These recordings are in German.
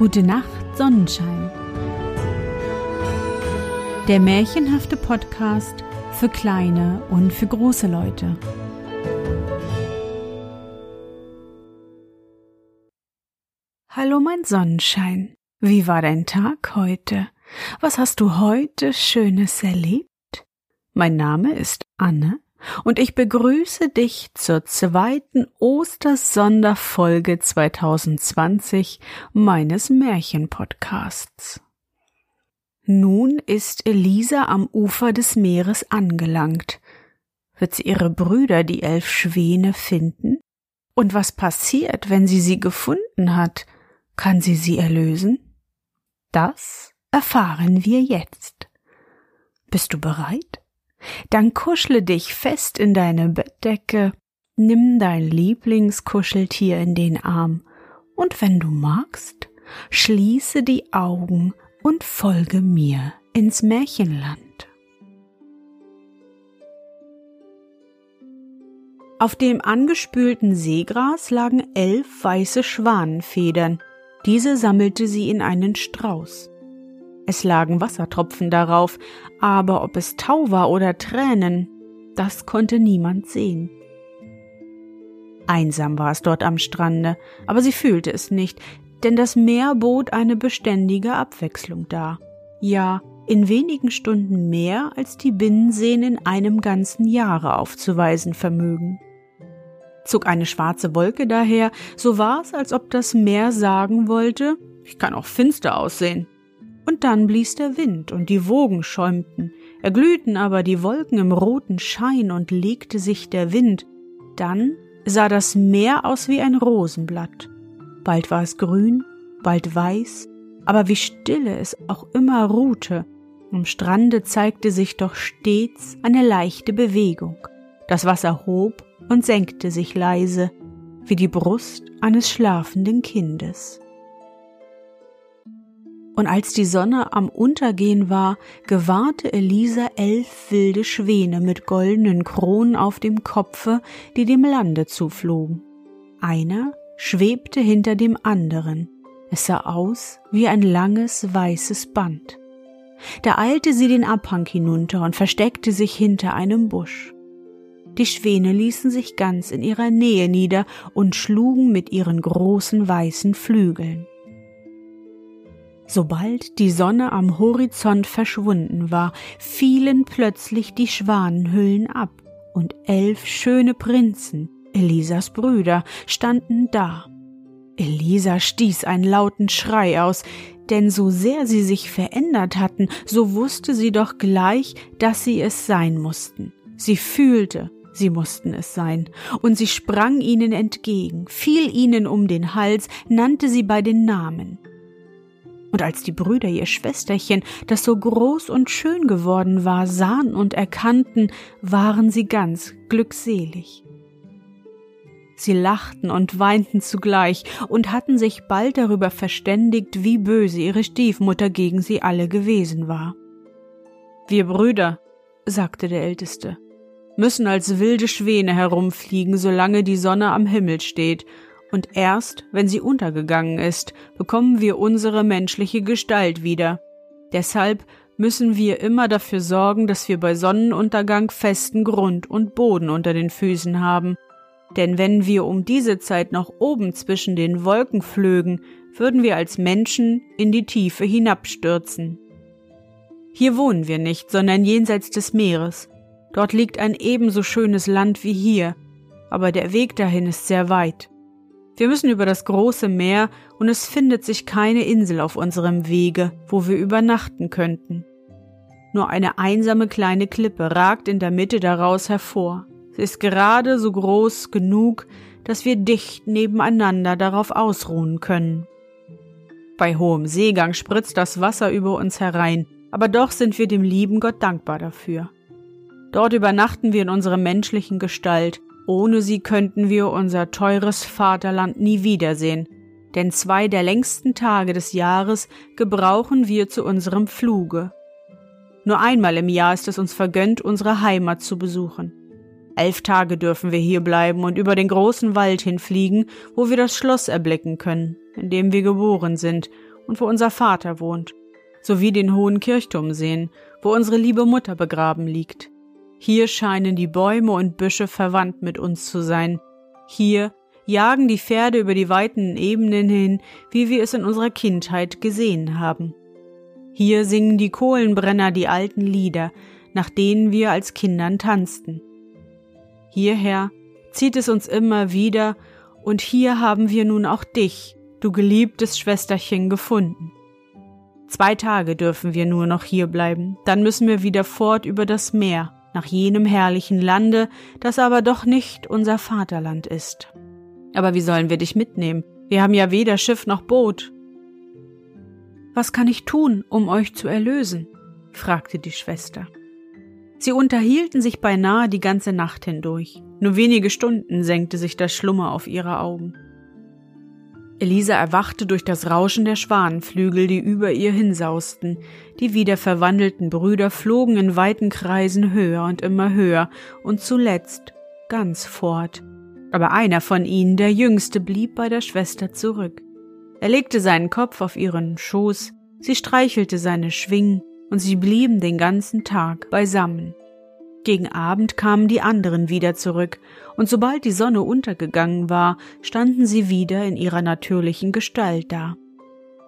Gute Nacht, Sonnenschein. Der märchenhafte Podcast für kleine und für große Leute. Hallo mein Sonnenschein. Wie war dein Tag heute? Was hast du heute Schönes erlebt? Mein Name ist Anne und ich begrüße dich zur zweiten Ostersonderfolge 2020 meines Märchenpodcasts. Nun ist Elisa am Ufer des Meeres angelangt. Wird sie ihre Brüder, die elf Schwäne, finden? Und was passiert, wenn sie sie gefunden hat? Kann sie sie erlösen? Das erfahren wir jetzt. Bist du bereit? Dann kuschle dich fest in deine Bettdecke, nimm dein Lieblingskuscheltier in den Arm und wenn du magst, schließe die Augen und folge mir ins Märchenland. Auf dem angespülten Seegras lagen elf weiße Schwanenfedern, diese sammelte sie in einen Strauß. Es lagen Wassertropfen darauf, aber ob es Tau war oder Tränen, das konnte niemand sehen. Einsam war es dort am Strande, aber sie fühlte es nicht, denn das Meer bot eine beständige Abwechslung dar. Ja, in wenigen Stunden mehr, als die Binnenseen in einem ganzen Jahre aufzuweisen vermögen. Zog eine schwarze Wolke daher, so war es, als ob das Meer sagen wollte, ich kann auch finster aussehen, und dann blies der Wind und die Wogen schäumten, erglühten aber die Wolken im roten Schein und legte sich der Wind. Dann sah das Meer aus wie ein Rosenblatt. Bald war es grün, bald weiß, aber wie stille es auch immer ruhte, am Strande zeigte sich doch stets eine leichte Bewegung. Das Wasser hob und senkte sich leise, wie die Brust eines schlafenden Kindes und als die Sonne am Untergehen war, gewahrte Elisa elf wilde Schwäne mit goldenen Kronen auf dem Kopfe, die dem Lande zuflogen. Einer schwebte hinter dem anderen. Es sah aus wie ein langes weißes Band. Da eilte sie den Abhang hinunter und versteckte sich hinter einem Busch. Die Schwäne ließen sich ganz in ihrer Nähe nieder und schlugen mit ihren großen weißen Flügeln. Sobald die Sonne am Horizont verschwunden war, fielen plötzlich die Schwanenhüllen ab, und elf schöne Prinzen, Elisas Brüder, standen da. Elisa stieß einen lauten Schrei aus, denn so sehr sie sich verändert hatten, so wusste sie doch gleich, dass sie es sein mussten. Sie fühlte, sie mussten es sein, und sie sprang ihnen entgegen, fiel ihnen um den Hals, nannte sie bei den Namen. Und als die Brüder ihr Schwesterchen, das so groß und schön geworden war, sahen und erkannten, waren sie ganz glückselig. Sie lachten und weinten zugleich und hatten sich bald darüber verständigt, wie böse ihre Stiefmutter gegen sie alle gewesen war. Wir Brüder, sagte der Älteste, müssen als wilde Schwäne herumfliegen, solange die Sonne am Himmel steht und erst, wenn sie untergegangen ist, bekommen wir unsere menschliche Gestalt wieder. Deshalb müssen wir immer dafür sorgen, dass wir bei Sonnenuntergang festen Grund und Boden unter den Füßen haben. Denn wenn wir um diese Zeit noch oben zwischen den Wolken flögen, würden wir als Menschen in die Tiefe hinabstürzen. Hier wohnen wir nicht, sondern jenseits des Meeres. Dort liegt ein ebenso schönes Land wie hier, aber der Weg dahin ist sehr weit. Wir müssen über das große Meer und es findet sich keine Insel auf unserem Wege, wo wir übernachten könnten. Nur eine einsame kleine Klippe ragt in der Mitte daraus hervor. Sie ist gerade so groß genug, dass wir dicht nebeneinander darauf ausruhen können. Bei hohem Seegang spritzt das Wasser über uns herein, aber doch sind wir dem lieben Gott dankbar dafür. Dort übernachten wir in unserer menschlichen Gestalt ohne sie könnten wir unser teures Vaterland nie wiedersehen, denn zwei der längsten Tage des Jahres gebrauchen wir zu unserem Fluge. Nur einmal im Jahr ist es uns vergönnt, unsere Heimat zu besuchen. Elf Tage dürfen wir hier bleiben und über den großen Wald hinfliegen, wo wir das Schloss erblicken können, in dem wir geboren sind, und wo unser Vater wohnt, sowie den hohen Kirchturm sehen, wo unsere liebe Mutter begraben liegt. Hier scheinen die Bäume und Büsche verwandt mit uns zu sein. Hier jagen die Pferde über die weiten Ebenen hin, wie wir es in unserer Kindheit gesehen haben. Hier singen die Kohlenbrenner die alten Lieder, nach denen wir als Kindern tanzten. Hierher zieht es uns immer wieder, und hier haben wir nun auch dich, du geliebtes Schwesterchen, gefunden. Zwei Tage dürfen wir nur noch hier bleiben, dann müssen wir wieder fort über das Meer, nach jenem herrlichen Lande, das aber doch nicht unser Vaterland ist. Aber wie sollen wir dich mitnehmen? Wir haben ja weder Schiff noch Boot. Was kann ich tun, um euch zu erlösen? fragte die Schwester. Sie unterhielten sich beinahe die ganze Nacht hindurch. Nur wenige Stunden senkte sich der Schlummer auf ihre Augen. Elisa erwachte durch das Rauschen der Schwanenflügel, die über ihr hinsausten. Die wieder verwandelten Brüder flogen in weiten Kreisen höher und immer höher und zuletzt ganz fort. Aber einer von ihnen, der jüngste, blieb bei der Schwester zurück. Er legte seinen Kopf auf ihren Schoß, sie streichelte seine Schwingen, und sie blieben den ganzen Tag beisammen. Gegen Abend kamen die anderen wieder zurück, und sobald die Sonne untergegangen war, standen sie wieder in ihrer natürlichen Gestalt da.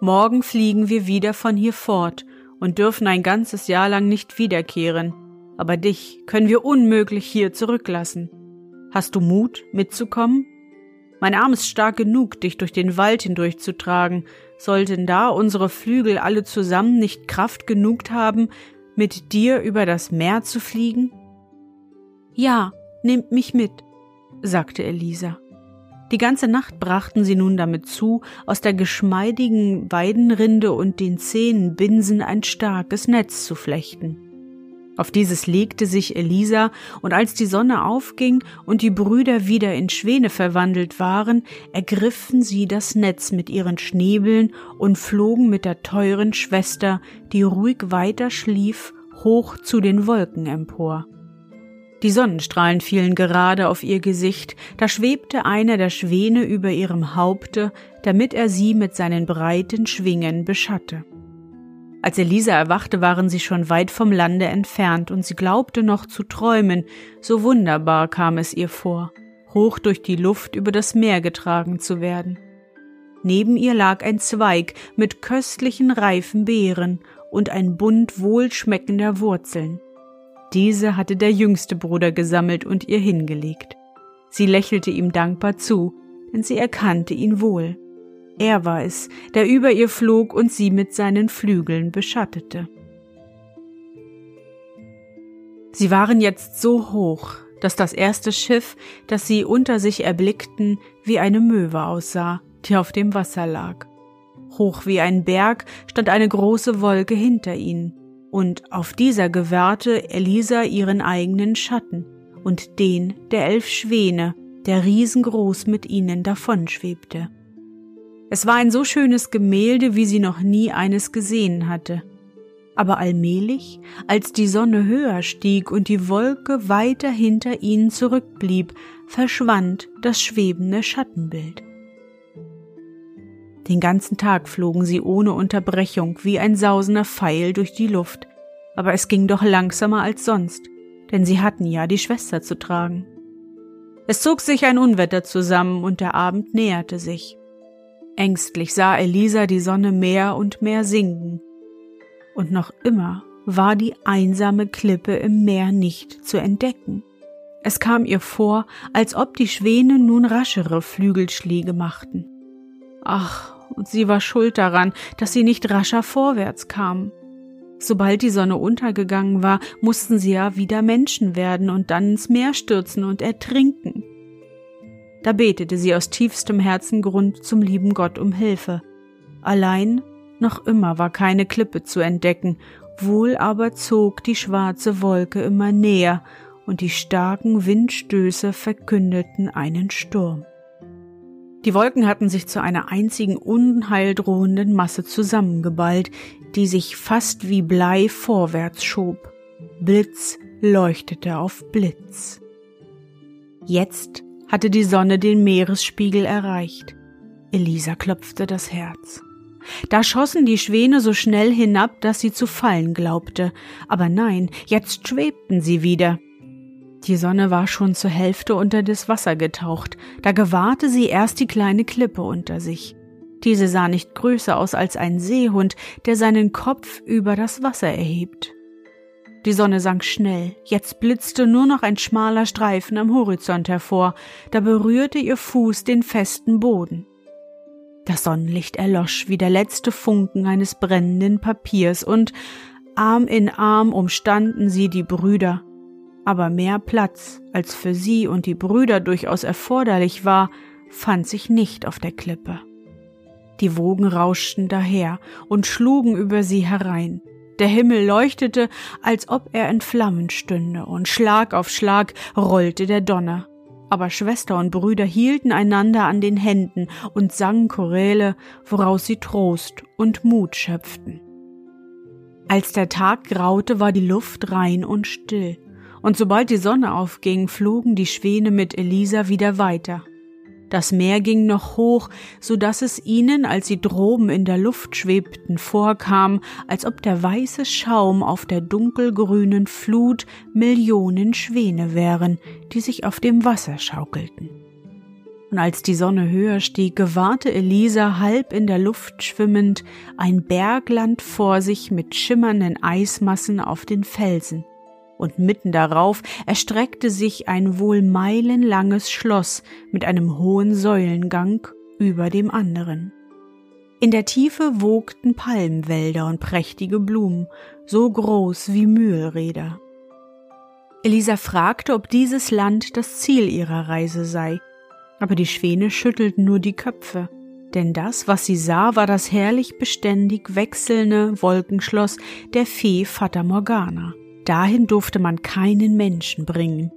Morgen fliegen wir wieder von hier fort und dürfen ein ganzes Jahr lang nicht wiederkehren, aber dich können wir unmöglich hier zurücklassen. Hast du Mut, mitzukommen? Mein Arm ist stark genug, dich durch den Wald hindurchzutragen. Sollten da unsere Flügel alle zusammen nicht Kraft genug haben, mit dir über das Meer zu fliegen? Ja, nehmt mich mit, sagte Elisa. Die ganze Nacht brachten sie nun damit zu, aus der geschmeidigen Weidenrinde und den zähen Binsen ein starkes Netz zu flechten. Auf dieses legte sich Elisa, und als die Sonne aufging und die Brüder wieder in Schwäne verwandelt waren, ergriffen sie das Netz mit ihren Schnäbeln und flogen mit der teuren Schwester, die ruhig weiter schlief, hoch zu den Wolken empor. Die Sonnenstrahlen fielen gerade auf ihr Gesicht, da schwebte einer der Schwäne über ihrem Haupte, damit er sie mit seinen breiten Schwingen beschatte. Als Elisa erwachte, waren sie schon weit vom Lande entfernt, und sie glaubte noch zu träumen, so wunderbar kam es ihr vor, hoch durch die Luft über das Meer getragen zu werden. Neben ihr lag ein Zweig mit köstlichen reifen Beeren und ein Bund wohlschmeckender Wurzeln. Diese hatte der jüngste Bruder gesammelt und ihr hingelegt. Sie lächelte ihm dankbar zu, denn sie erkannte ihn wohl. Er war es, der über ihr flog und sie mit seinen Flügeln beschattete. Sie waren jetzt so hoch, dass das erste Schiff, das sie unter sich erblickten, wie eine Möwe aussah, die auf dem Wasser lag. Hoch wie ein Berg stand eine große Wolke hinter ihnen, und auf dieser gewahrte Elisa ihren eigenen Schatten und den der elf Schwäne, der riesengroß mit ihnen davonschwebte. Es war ein so schönes Gemälde, wie sie noch nie eines gesehen hatte. Aber allmählich, als die Sonne höher stieg und die Wolke weiter hinter ihnen zurückblieb, verschwand das schwebende Schattenbild. Den ganzen Tag flogen sie ohne Unterbrechung wie ein sausender Pfeil durch die Luft, aber es ging doch langsamer als sonst, denn sie hatten ja die Schwester zu tragen. Es zog sich ein Unwetter zusammen und der Abend näherte sich. Ängstlich sah Elisa die Sonne mehr und mehr sinken. Und noch immer war die einsame Klippe im Meer nicht zu entdecken. Es kam ihr vor, als ob die Schwäne nun raschere Flügelschläge machten. Ach, und sie war schuld daran, dass sie nicht rascher vorwärts kamen. Sobald die Sonne untergegangen war, mussten sie ja wieder Menschen werden und dann ins Meer stürzen und ertrinken. Da betete sie aus tiefstem Herzengrund zum lieben Gott um Hilfe. Allein noch immer war keine Klippe zu entdecken, wohl aber zog die schwarze Wolke immer näher, und die starken Windstöße verkündeten einen Sturm. Die Wolken hatten sich zu einer einzigen unheildrohenden Masse zusammengeballt, die sich fast wie Blei vorwärts schob. Blitz leuchtete auf Blitz. Jetzt hatte die Sonne den Meeresspiegel erreicht. Elisa klopfte das Herz. Da schossen die Schwäne so schnell hinab, dass sie zu fallen glaubte. Aber nein, jetzt schwebten sie wieder. Die Sonne war schon zur Hälfte unter das Wasser getaucht, da gewahrte sie erst die kleine Klippe unter sich. Diese sah nicht größer aus als ein Seehund, der seinen Kopf über das Wasser erhebt. Die Sonne sank schnell, jetzt blitzte nur noch ein schmaler Streifen am Horizont hervor, da berührte ihr Fuß den festen Boden. Das Sonnenlicht erlosch wie der letzte Funken eines brennenden Papiers, und Arm in Arm umstanden sie die Brüder, aber mehr Platz, als für sie und die Brüder durchaus erforderlich war, fand sich nicht auf der Klippe. Die Wogen rauschten daher und schlugen über sie herein. Der Himmel leuchtete, als ob er in Flammen stünde, und Schlag auf Schlag rollte der Donner. Aber Schwester und Brüder hielten einander an den Händen und sangen Choräle, woraus sie Trost und Mut schöpften. Als der Tag graute, war die Luft rein und still, und sobald die Sonne aufging, flogen die Schwäne mit Elisa wieder weiter. Das Meer ging noch hoch, so dass es ihnen, als sie droben in der Luft schwebten, vorkam, als ob der weiße Schaum auf der dunkelgrünen Flut Millionen Schwäne wären, die sich auf dem Wasser schaukelten. Und als die Sonne höher stieg, gewahrte Elisa halb in der Luft schwimmend ein Bergland vor sich mit schimmernden Eismassen auf den Felsen und mitten darauf erstreckte sich ein wohl meilenlanges Schloss mit einem hohen Säulengang über dem anderen. In der Tiefe wogten Palmwälder und prächtige Blumen, so groß wie Mühlräder. Elisa fragte, ob dieses Land das Ziel ihrer Reise sei, aber die Schwäne schüttelten nur die Köpfe, denn das, was sie sah, war das herrlich beständig wechselnde Wolkenschloss der Fee Fata Morgana. Dahin durfte man keinen Menschen bringen.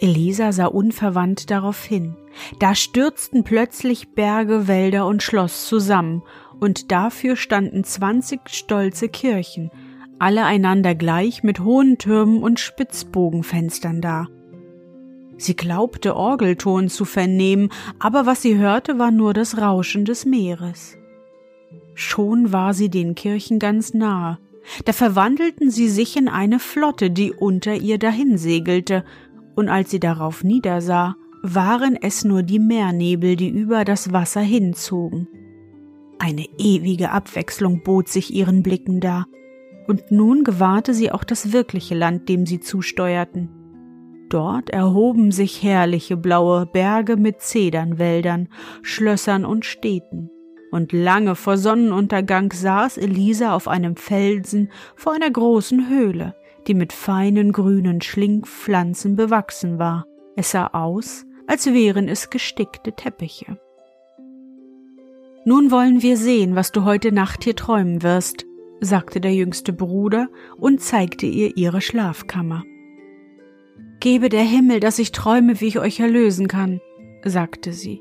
Elisa sah unverwandt darauf hin. Da stürzten plötzlich Berge, Wälder und Schloss zusammen, und dafür standen zwanzig stolze Kirchen, alle einander gleich mit hohen Türmen und Spitzbogenfenstern da. Sie glaubte Orgelton zu vernehmen, aber was sie hörte, war nur das Rauschen des Meeres. Schon war sie den Kirchen ganz nahe, da verwandelten sie sich in eine Flotte, die unter ihr dahinsegelte, und als sie darauf niedersah, waren es nur die Meernebel, die über das Wasser hinzogen. Eine ewige Abwechslung bot sich ihren Blicken dar, und nun gewahrte sie auch das wirkliche Land, dem sie zusteuerten. Dort erhoben sich herrliche blaue Berge mit Zedernwäldern, Schlössern und Städten und lange vor Sonnenuntergang saß Elisa auf einem Felsen vor einer großen Höhle, die mit feinen grünen Schlingpflanzen bewachsen war. Es sah aus, als wären es gestickte Teppiche. Nun wollen wir sehen, was du heute Nacht hier träumen wirst, sagte der jüngste Bruder und zeigte ihr ihre Schlafkammer. Gebe der Himmel, dass ich träume, wie ich euch erlösen kann, sagte sie.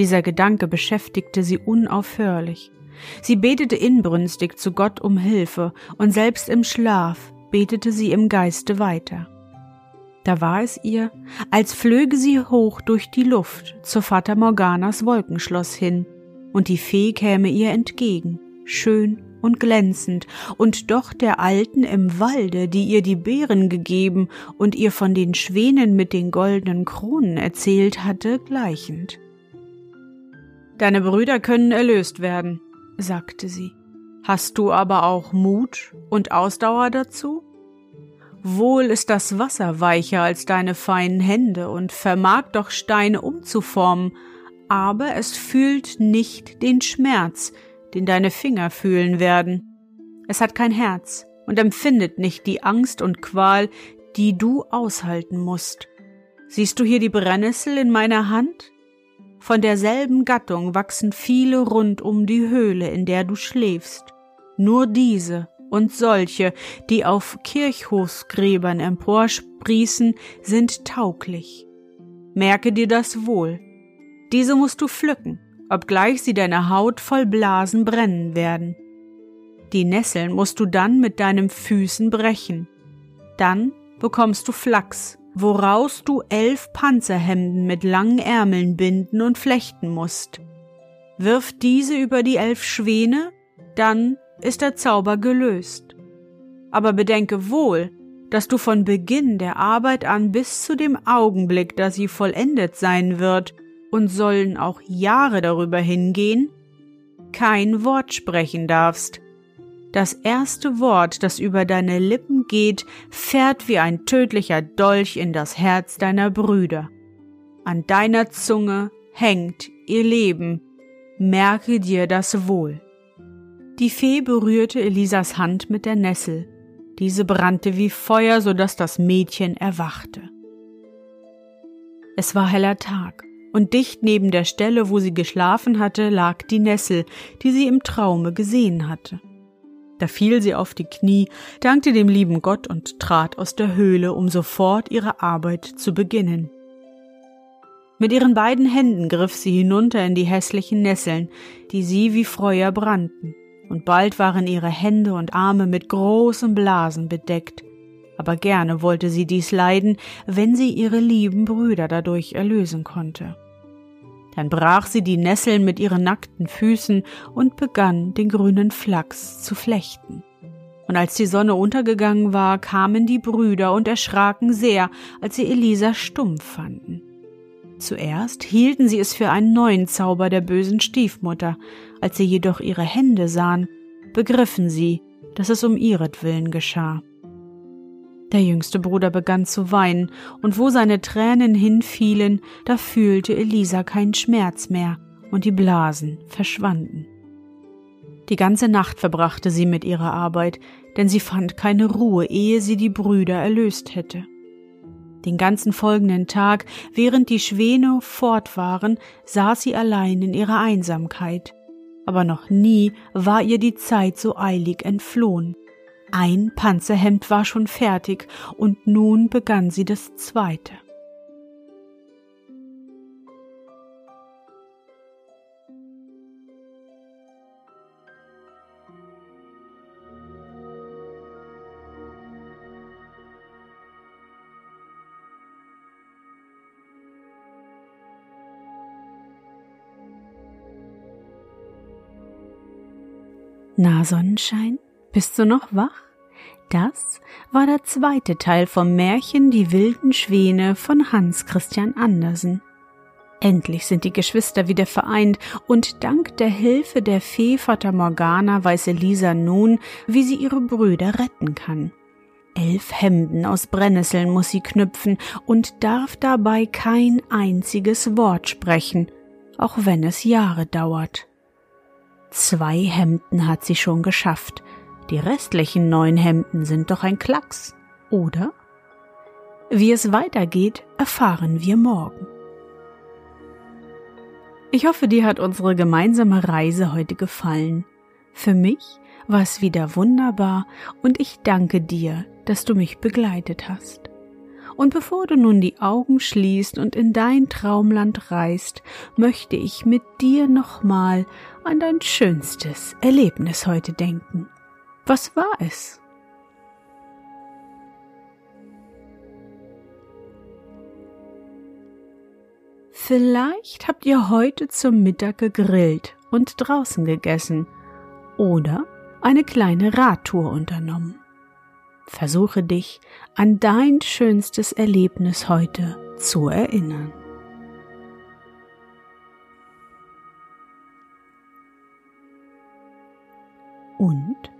Dieser Gedanke beschäftigte sie unaufhörlich. Sie betete inbrünstig zu Gott um Hilfe, und selbst im Schlaf betete sie im Geiste weiter. Da war es ihr, als flöge sie hoch durch die Luft zur Fata Morganas Wolkenschloss hin, und die Fee käme ihr entgegen, schön und glänzend, und doch der Alten im Walde, die ihr die Beeren gegeben und ihr von den Schwänen mit den goldenen Kronen erzählt hatte, gleichend. Deine Brüder können erlöst werden, sagte sie. Hast du aber auch Mut und Ausdauer dazu? Wohl ist das Wasser weicher als deine feinen Hände und vermag doch Steine umzuformen, aber es fühlt nicht den Schmerz, den deine Finger fühlen werden. Es hat kein Herz und empfindet nicht die Angst und Qual, die du aushalten musst. Siehst du hier die Brennnessel in meiner Hand? Von derselben Gattung wachsen viele rund um die Höhle, in der du schläfst. Nur diese und solche, die auf Kirchhofsgräbern emporsprießen, sind tauglich. Merke dir das wohl. Diese musst du pflücken, obgleich sie deine Haut voll Blasen brennen werden. Die Nesseln musst du dann mit deinen Füßen brechen. Dann bekommst du Flachs woraus du elf Panzerhemden mit langen Ärmeln binden und flechten musst. wirf diese über die elf Schwäne, dann ist der Zauber gelöst. Aber bedenke wohl, dass du von Beginn der Arbeit an bis zu dem Augenblick, da sie vollendet sein wird, und sollen auch Jahre darüber hingehen, kein Wort sprechen darfst. Das erste Wort, das über deine Lippen geht, fährt wie ein tödlicher Dolch in das Herz deiner Brüder. An deiner Zunge hängt ihr Leben. Merke dir das wohl. Die Fee berührte Elisas Hand mit der Nessel. Diese brannte wie Feuer, so dass das Mädchen erwachte. Es war heller Tag, und dicht neben der Stelle, wo sie geschlafen hatte, lag die Nessel, die sie im Traume gesehen hatte. Da fiel sie auf die Knie, dankte dem lieben Gott und trat aus der Höhle, um sofort ihre Arbeit zu beginnen. Mit ihren beiden Händen griff sie hinunter in die hässlichen Nesseln, die sie wie Feuer brannten und bald waren ihre Hände und Arme mit großen Blasen bedeckt, aber gerne wollte sie dies leiden, wenn sie ihre lieben Brüder dadurch erlösen konnte. Dann brach sie die Nesseln mit ihren nackten Füßen und begann den grünen Flachs zu flechten. Und als die Sonne untergegangen war, kamen die Brüder und erschraken sehr, als sie Elisa stumm fanden. Zuerst hielten sie es für einen neuen Zauber der bösen Stiefmutter, als sie jedoch ihre Hände sahen, begriffen sie, dass es um ihretwillen geschah. Der jüngste Bruder begann zu weinen, und wo seine Tränen hinfielen, da fühlte Elisa keinen Schmerz mehr, und die Blasen verschwanden. Die ganze Nacht verbrachte sie mit ihrer Arbeit, denn sie fand keine Ruhe, ehe sie die Brüder erlöst hätte. Den ganzen folgenden Tag, während die Schwäne fort waren, saß sie allein in ihrer Einsamkeit. Aber noch nie war ihr die Zeit so eilig entflohen. Ein Panzerhemd war schon fertig, und nun begann sie das zweite. Na Sonnenschein, bist du noch wach? Das war der zweite Teil vom Märchen Die wilden Schwäne von Hans Christian Andersen. Endlich sind die Geschwister wieder vereint und dank der Hilfe der Fee Fata Morgana weiß Elisa nun, wie sie ihre Brüder retten kann. Elf Hemden aus Brennnesseln muss sie knüpfen und darf dabei kein einziges Wort sprechen, auch wenn es Jahre dauert. Zwei Hemden hat sie schon geschafft. Die restlichen neun Hemden sind doch ein Klacks, oder? Wie es weitergeht, erfahren wir morgen. Ich hoffe, dir hat unsere gemeinsame Reise heute gefallen. Für mich war es wieder wunderbar und ich danke dir, dass du mich begleitet hast. Und bevor du nun die Augen schließt und in dein Traumland reist, möchte ich mit dir nochmal an dein schönstes Erlebnis heute denken. Was war es? Vielleicht habt ihr heute zum Mittag gegrillt und draußen gegessen oder eine kleine Radtour unternommen. Versuche dich an dein schönstes Erlebnis heute zu erinnern. Und?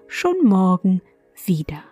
schon morgen wieder.